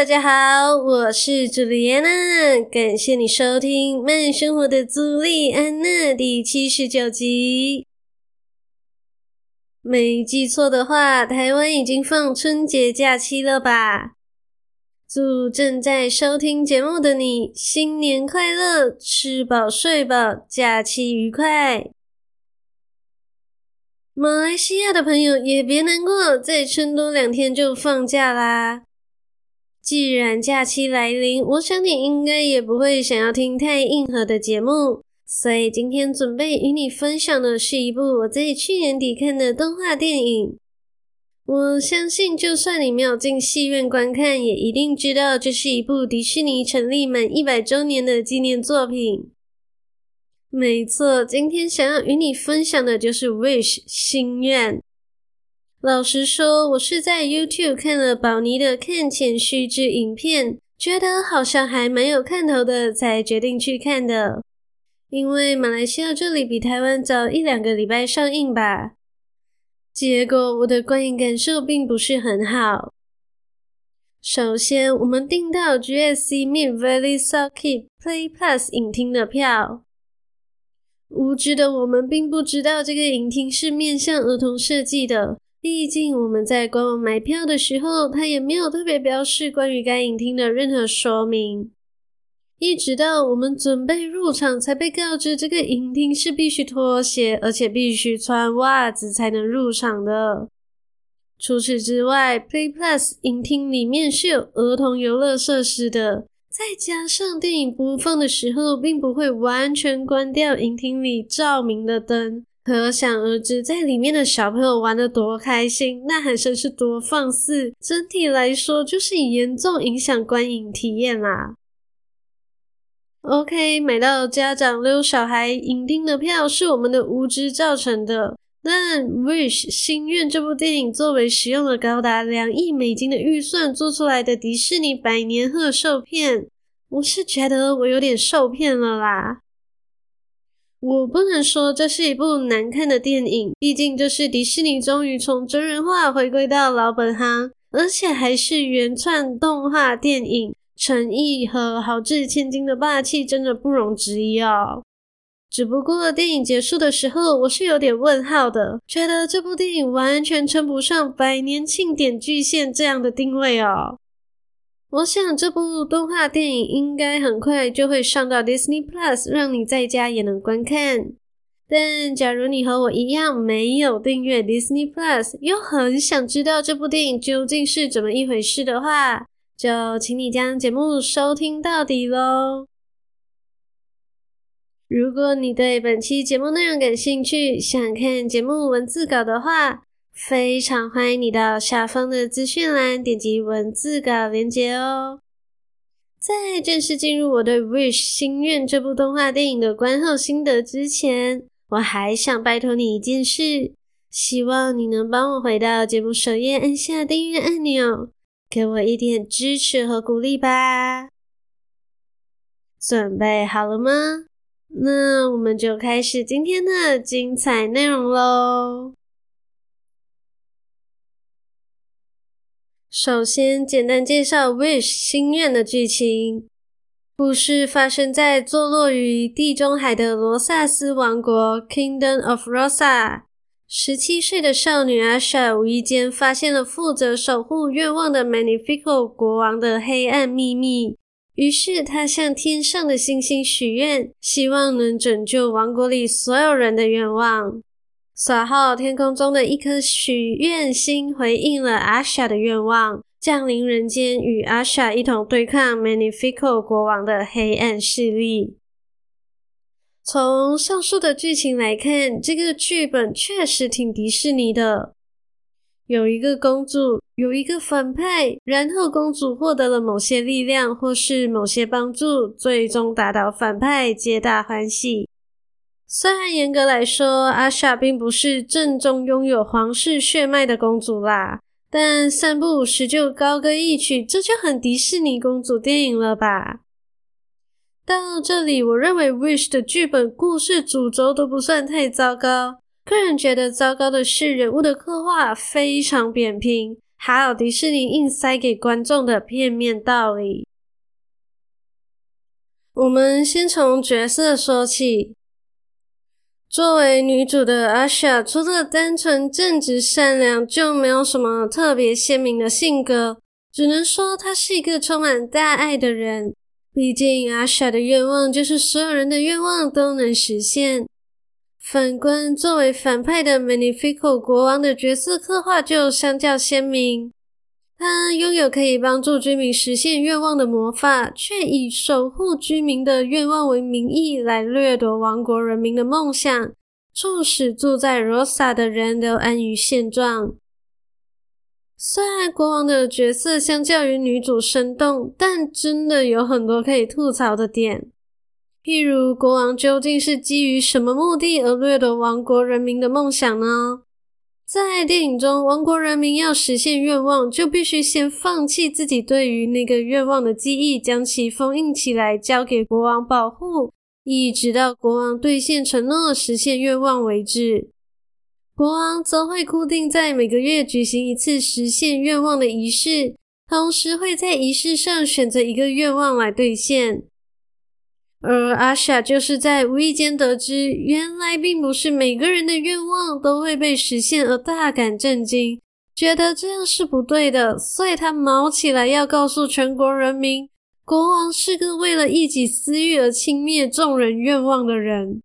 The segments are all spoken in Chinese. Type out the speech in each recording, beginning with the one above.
大家好，我是朱莉安娜，感谢你收听《慢生活的朱莉安娜》第七十九集。没记错的话，台湾已经放春节假期了吧？祝正在收听节目的你新年快乐，吃饱睡饱，假期愉快。马来西亚的朋友也别难过，再撑多两天就放假啦。既然假期来临，我想你应该也不会想要听太硬核的节目，所以今天准备与你分享的是一部我在去年底看的动画电影。我相信，就算你没有进戏院观看，也一定知道这是一部迪士尼成立满一百周年的纪念作品。没错，今天想要与你分享的就是《Wish》心愿。老实说，我是在 YouTube 看了宝妮的看前须知影片，觉得好像还蛮有看头的，才决定去看的。因为马来西亚这里比台湾早一两个礼拜上映吧。结果我的观影感受并不是很好。首先，我们订到 GSC Mid Valley Circuit Play Plus 影厅的票，无知的我们并不知道这个影厅是面向儿童设计的。毕竟我们在官网买票的时候，他也没有特别标示关于该影厅的任何说明。一直到我们准备入场，才被告知这个影厅是必须脱鞋，而且必须穿袜子才能入场的。除此之外，Play Plus 影厅里面是有儿童游乐设施的，再加上电影播放的时候，并不会完全关掉影厅里照明的灯。可想而知，在里面的小朋友玩得多开心，呐喊声是多放肆，整体来说就是严重影响观影体验啦。OK，买到家长溜小孩影厅的票是我们的无知造成的。但《Wish 心愿》这部电影作为使用了高达两亿美金的预算做出来的迪士尼百年贺寿片，我是觉得我有点受骗了啦。我不能说这是一部难看的电影，毕竟这是迪士尼终于从真人化回归到老本行，而且还是原创动画电影，诚意和豪掷千金的霸气真的不容置疑哦。只不过电影结束的时候，我是有点问号的，觉得这部电影完全称不上百年庆典巨献这样的定位哦。我想这部动画电影应该很快就会上到 Disney Plus，让你在家也能观看。但假如你和我一样没有订阅 Disney Plus，又很想知道这部电影究竟是怎么一回事的话，就请你将节目收听到底喽。如果你对本期节目内容感兴趣，想看节目文字稿的话，非常欢迎你到下方的资讯栏点击文字稿连结哦。在正式进入我对《Wish 心愿》这部动画电影的观后心得之前，我还想拜托你一件事，希望你能帮我回到节目首页按下订阅按钮，给我一点支持和鼓励吧。准备好了吗？那我们就开始今天的精彩内容喽。首先，简单介绍《Wish 心愿》的剧情。故事发生在坐落于地中海的罗萨斯王国 （Kingdom of Rosa）。十七岁的少女阿莎无意间发现了负责守护愿望的 Magnifico 国王的黑暗秘密，于是她向天上的星星许愿，希望能拯救王国里所有人的愿望。随后，天空中的一颗许愿星回应了阿莎的愿望，降临人间，与阿莎一同对抗 Magnifico 国王的黑暗势力。从上述的剧情来看，这个剧本确实挺迪士尼的。有一个公主，有一个反派，然后公主获得了某些力量或是某些帮助，最终打倒反派，皆大欢喜。虽然严格来说，阿莎并不是正宗拥有皇室血脉的公主啦，但三不五时就高歌一曲，这就很迪士尼公主电影了吧？到这里，我认为《Wish》的剧本、故事主轴都不算太糟糕。个人觉得糟糕的是人物的刻画非常扁平，还有迪士尼硬塞给观众的片面道理。我们先从角色说起。作为女主的阿莎，除了单纯正直善良，就没有什么特别鲜明的性格。只能说她是一个充满大爱的人。毕竟阿莎的愿望就是所有人的愿望都能实现。反观作为反派的 Magnifico 国王的角色刻画就相较鲜明。他拥有可以帮助居民实现愿望的魔法，却以守护居民的愿望为名义来掠夺王国人民的梦想，促使住在罗萨的人都安于现状。虽然国王的角色相较于女主生动，但真的有很多可以吐槽的点。譬如，国王究竟是基于什么目的而掠夺王国人民的梦想呢？在电影中，王国人民要实现愿望，就必须先放弃自己对于那个愿望的记忆，将其封印起来，交给国王保护，一直到国王兑现承诺，实现愿望为止。国王则会固定在每个月举行一次实现愿望的仪式，同时会在仪式上选择一个愿望来兑现。而阿莎就是在无意间得知，原来并不是每个人的愿望都会被实现，而大感震惊，觉得这样是不对的，所以他卯起来要告诉全国人民，国王是个为了一己私欲而轻蔑众人愿望的人。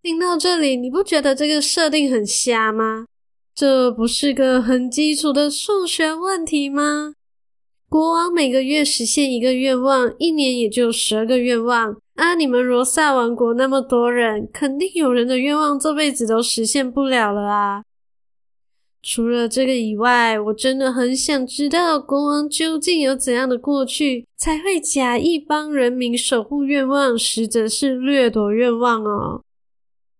听到这里，你不觉得这个设定很瞎吗？这不是个很基础的数学问题吗？国王每个月实现一个愿望，一年也就十二个愿望。啊，你们罗萨王国那么多人，肯定有人的愿望这辈子都实现不了了啊！除了这个以外，我真的很想知道国王究竟有怎样的过去，才会假意帮人民守护愿望，实则是掠夺愿望哦。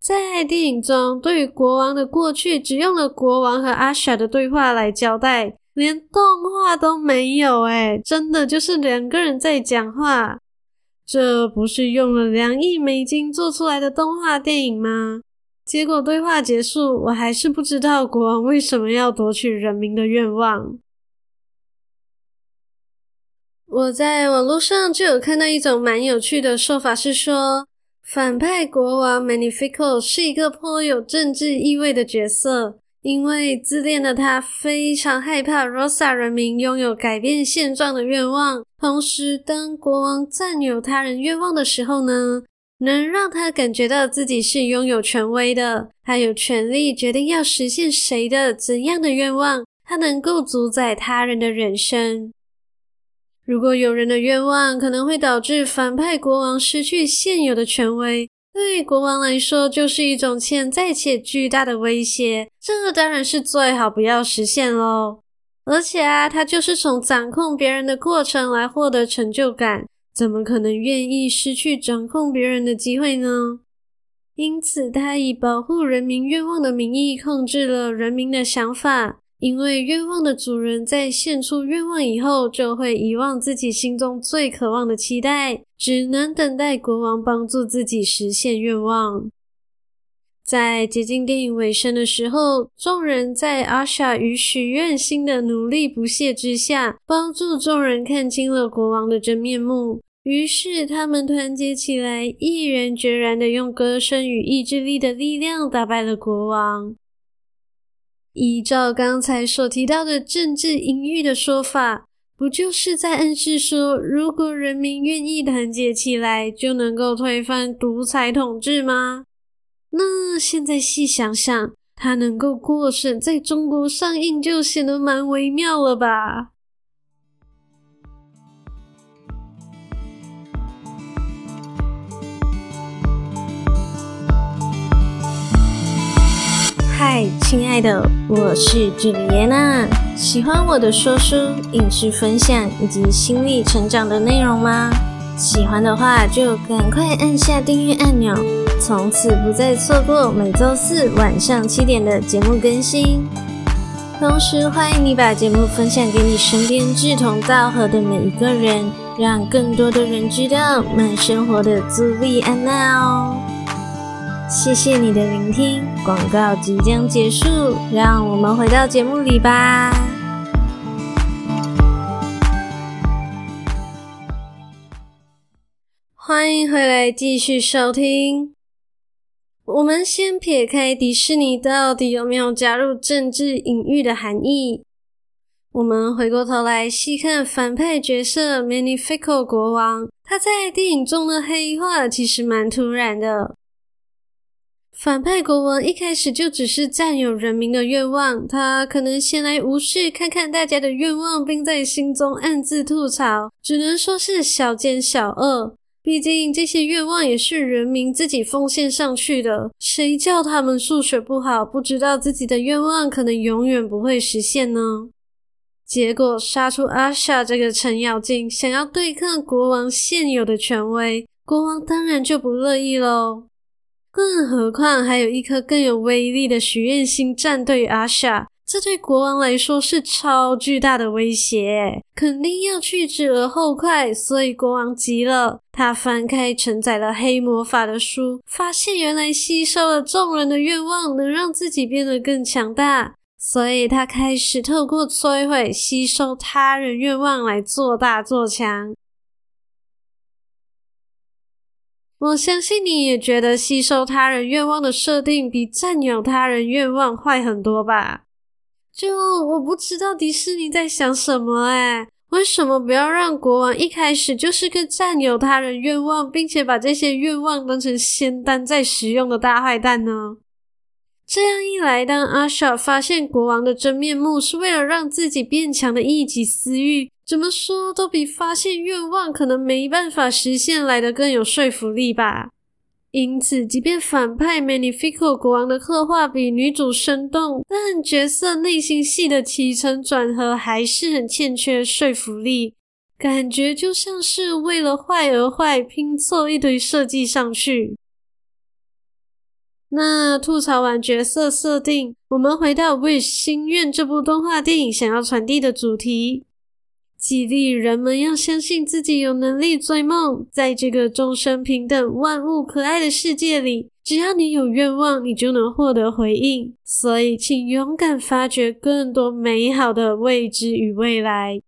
在电影中，对于国王的过去，只用了国王和阿莎的对话来交代。连动画都没有诶，真的就是两个人在讲话。这不是用了两亿美金做出来的动画电影吗？结果对话结束，我还是不知道国王为什么要夺取人民的愿望。我在网络上就有看到一种蛮有趣的说法，是说反派国王 Magnifico 是一个颇有政治意味的角色。因为自恋的他非常害怕罗萨人民拥有改变现状的愿望，同时当国王占有他人愿望的时候呢，能让他感觉到自己是拥有权威的，他有权利决定要实现谁的怎样的愿望，他能够主宰他人的人生。如果有人的愿望可能会导致反派国王失去现有的权威。对国王来说，就是一种潜在且巨大的威胁。这当然是最好不要实现喽。而且啊，他就是从掌控别人的过程来获得成就感，怎么可能愿意失去掌控别人的机会呢？因此，他以保护人民愿望的名义，控制了人民的想法。因为愿望的主人在献出愿望以后，就会遗忘自己心中最渴望的期待，只能等待国王帮助自己实现愿望。在接近电影尾声的时候，众人在阿莎与许愿星的努力不懈之下，帮助众人看清了国王的真面目。于是，他们团结起来，毅然决然地用歌声与意志力的力量打败了国王。依照刚才所提到的政治隐喻的说法，不就是在暗示说，如果人民愿意团结起来，就能够推翻独裁统治吗？那现在细想想，它能够过审在中国上映，就显得蛮微妙了吧？亲爱的，我是朱莉安娜。喜欢我的说书、影视分享以及心理成长的内容吗？喜欢的话就赶快按下订阅按钮，从此不再错过每周四晚上七点的节目更新。同时，欢迎你把节目分享给你身边志同道合的每一个人，让更多的人知道慢生活的朱莉安娜哦。谢谢你的聆听，广告即将结束，让我们回到节目里吧。欢迎回来，继续收听。我们先撇开迪士尼到底有没有加入政治隐喻的含义，我们回过头来细看反派角色 m a n i f i c o 国王，他在电影中的黑化其实蛮突然的。反派国王一开始就只是占有人民的愿望，他可能闲来无事看看大家的愿望，并在心中暗自吐槽，只能说是小奸小恶。毕竟这些愿望也是人民自己奉献上去的，谁叫他们数学不好，不知道自己的愿望可能永远不会实现呢？结果杀出阿莎这个程咬金，想要对抗国王现有的权威，国王当然就不乐意喽。更何况还有一颗更有威力的许愿星站对阿莎。这对国王来说是超巨大的威胁，肯定要去之而后快。所以国王急了，他翻开承载了黑魔法的书，发现原来吸收了众人的愿望能让自己变得更强大，所以他开始透过摧毁、吸收他人愿望来做大做强。我相信你也觉得吸收他人愿望的设定比占有他人愿望坏很多吧？就我不知道迪士尼在想什么哎，为什么不要让国王一开始就是个占有他人愿望，并且把这些愿望当成仙丹在使用的大坏蛋呢？这样一来，当阿莎发现国王的真面目是为了让自己变强的一己私欲，怎么说都比发现愿望可能没办法实现来得更有说服力吧。因此，即便反派 Malefico 国王的刻画比女主生动，但角色内心戏的起承转合还是很欠缺说服力，感觉就像是为了坏而坏，拼凑一堆设计上去。那吐槽完角色设定，我们回到《Wish 心愿》这部动画电影想要传递的主题。激励人们要相信自己有能力追梦，在这个众生平等、万物可爱的世界里，只要你有愿望，你就能获得回应。所以，请勇敢发掘更多美好的未知与未来。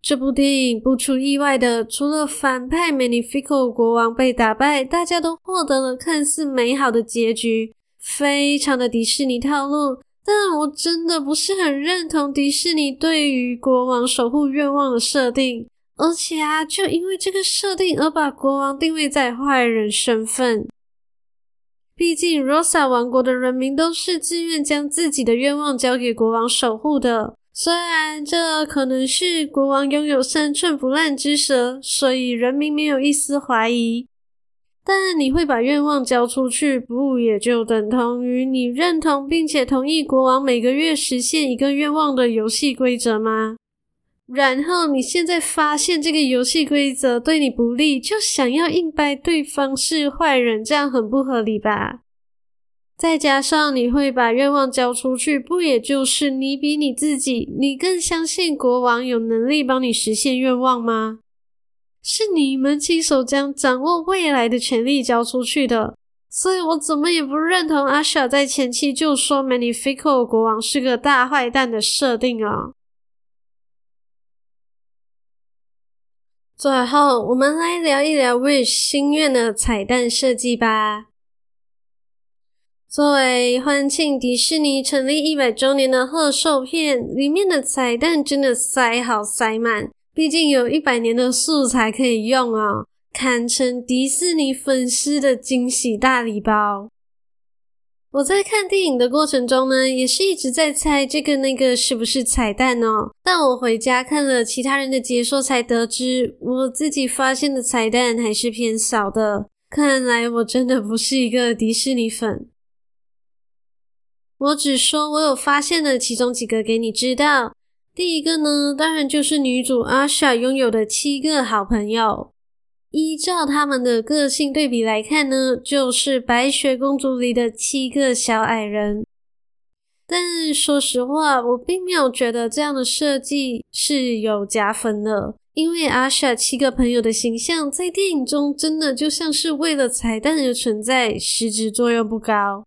这部电影不出意外的，除了反派 Magnifico 国王被打败，大家都获得了看似美好的结局，非常的迪士尼套路。但我真的不是很认同迪士尼对于国王守护愿望的设定，而且啊，就因为这个设定而把国王定位在坏人身份。毕竟，Rosa 王国的人民都是自愿将自己的愿望交给国王守护的。虽然这可能是国王拥有三寸不烂之舌，所以人民没有一丝怀疑。但你会把愿望交出去，不也就等同于你认同并且同意国王每个月实现一个愿望的游戏规则吗？然后你现在发现这个游戏规则对你不利，就想要硬掰对方是坏人，这样很不合理吧？再加上你会把愿望交出去，不也就是你比你自己，你更相信国王有能力帮你实现愿望吗？是你们亲手将掌握未来的权利交出去的，所以我怎么也不认同阿莎在前期就说 Magnifico 国王是个大坏蛋的设定啊。最后，我们来聊一聊 Wish 心愿的彩蛋设计吧。作为欢庆迪士尼成立一百周年的贺寿片，里面的彩蛋真的塞好塞满。毕竟有一百年的素材可以用哦，堪称迪士尼粉丝的惊喜大礼包。我在看电影的过程中呢，也是一直在猜这个那个是不是彩蛋哦。但我回家看了其他人的解说，才得知我自己发现的彩蛋还是偏少的。看来我真的不是一个迪士尼粉。我只说我有发现的其中几个给你知道。第一个呢，当然就是女主阿莎拥有的七个好朋友。依照他们的个性对比来看呢，就是白雪公主里的七个小矮人。但说实话，我并没有觉得这样的设计是有加分的，因为阿莎七个朋友的形象在电影中真的就像是为了彩蛋而存在，实质作用不高。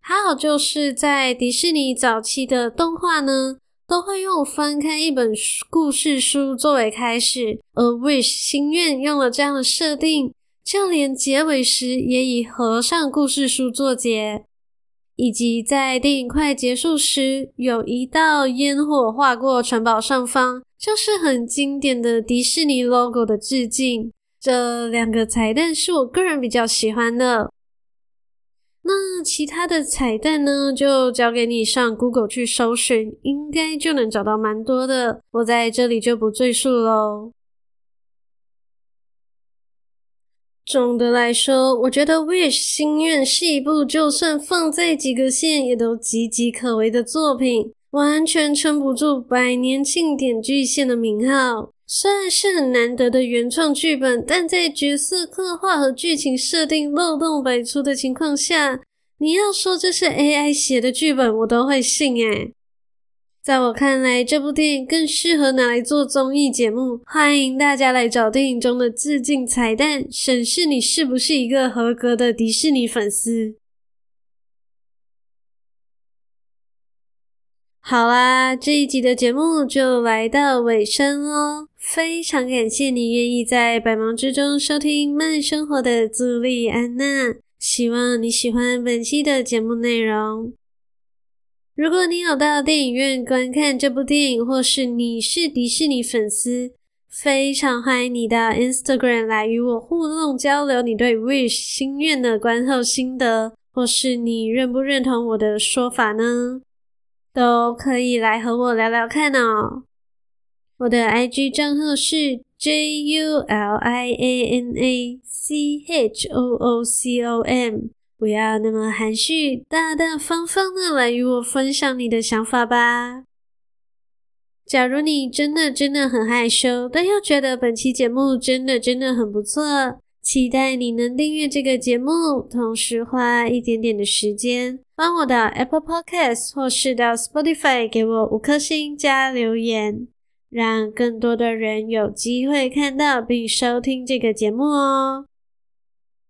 还好就是在迪士尼早期的动画呢，都会用翻开一本故事书作为开始，而 Wish 心愿用了这样的设定，就连结尾时也以合上故事书作结，以及在电影快结束时有一道烟火划过城堡上方，就是很经典的迪士尼 logo 的致敬。这两个彩蛋是我个人比较喜欢的。那其他的彩蛋呢，就交给你上 Google 去搜寻，应该就能找到蛮多的。我在这里就不赘述喽。总的来说，我觉得《Wish 心愿》是一部就算放在几个县也都岌岌可危的作品，完全撑不住百年庆典巨献的名号。虽然是很难得的原创剧本，但在角色刻画和剧情设定漏洞百出的情况下，你要说这是 AI 写的剧本，我都会信诶。在我看来，这部电影更适合拿来做综艺节目，欢迎大家来找电影中的致敬彩蛋，审视你是不是一个合格的迪士尼粉丝。好啦，这一集的节目就来到尾声哦。非常感谢你愿意在百忙之中收听慢生活的朱莉安娜，希望你喜欢本期的节目内容。如果你有到电影院观看这部电影，或是你是迪士尼粉丝，非常欢迎你到 Instagram 来与我互动交流你对 Wish 心愿的观后心得，或是你认不认同我的说法呢？都可以来和我聊聊看哦。我的 IG 账号是 julianachoo.com，不要那么含蓄，大大方方的来与我分享你的想法吧。假如你真的真的很害羞，但又觉得本期节目真的真的很不错。期待你能订阅这个节目，同时花一点点的时间，帮我到 Apple Podcast 或是到 Spotify 给我五颗星加留言，让更多的人有机会看到并收听这个节目哦。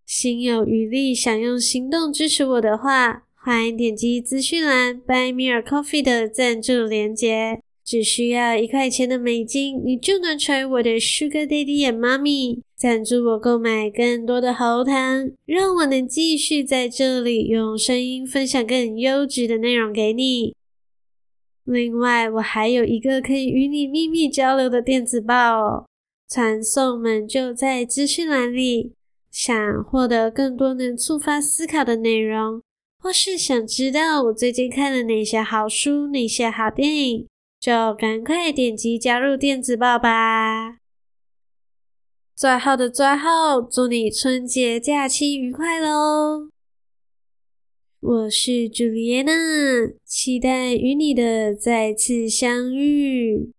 心有余力，想用行动支持我的话，欢迎点击资讯栏 Buy Me a Coffee 的赞助连结。只需要一块钱的美金，你就能成为我的 Sugar Daddy and Mommy，赞助我购买更多的喉糖，让我能继续在这里用声音分享更优质的内容给你。另外，我还有一个可以与你秘密交流的电子报哦，传送门就在资讯栏里。想获得更多能触发思考的内容，或是想知道我最近看了哪些好书、哪些好电影，就赶快点击加入电子报吧！最后的最后，祝你春节假期愉快喽！我是朱丽叶娜，期待与你的再次相遇。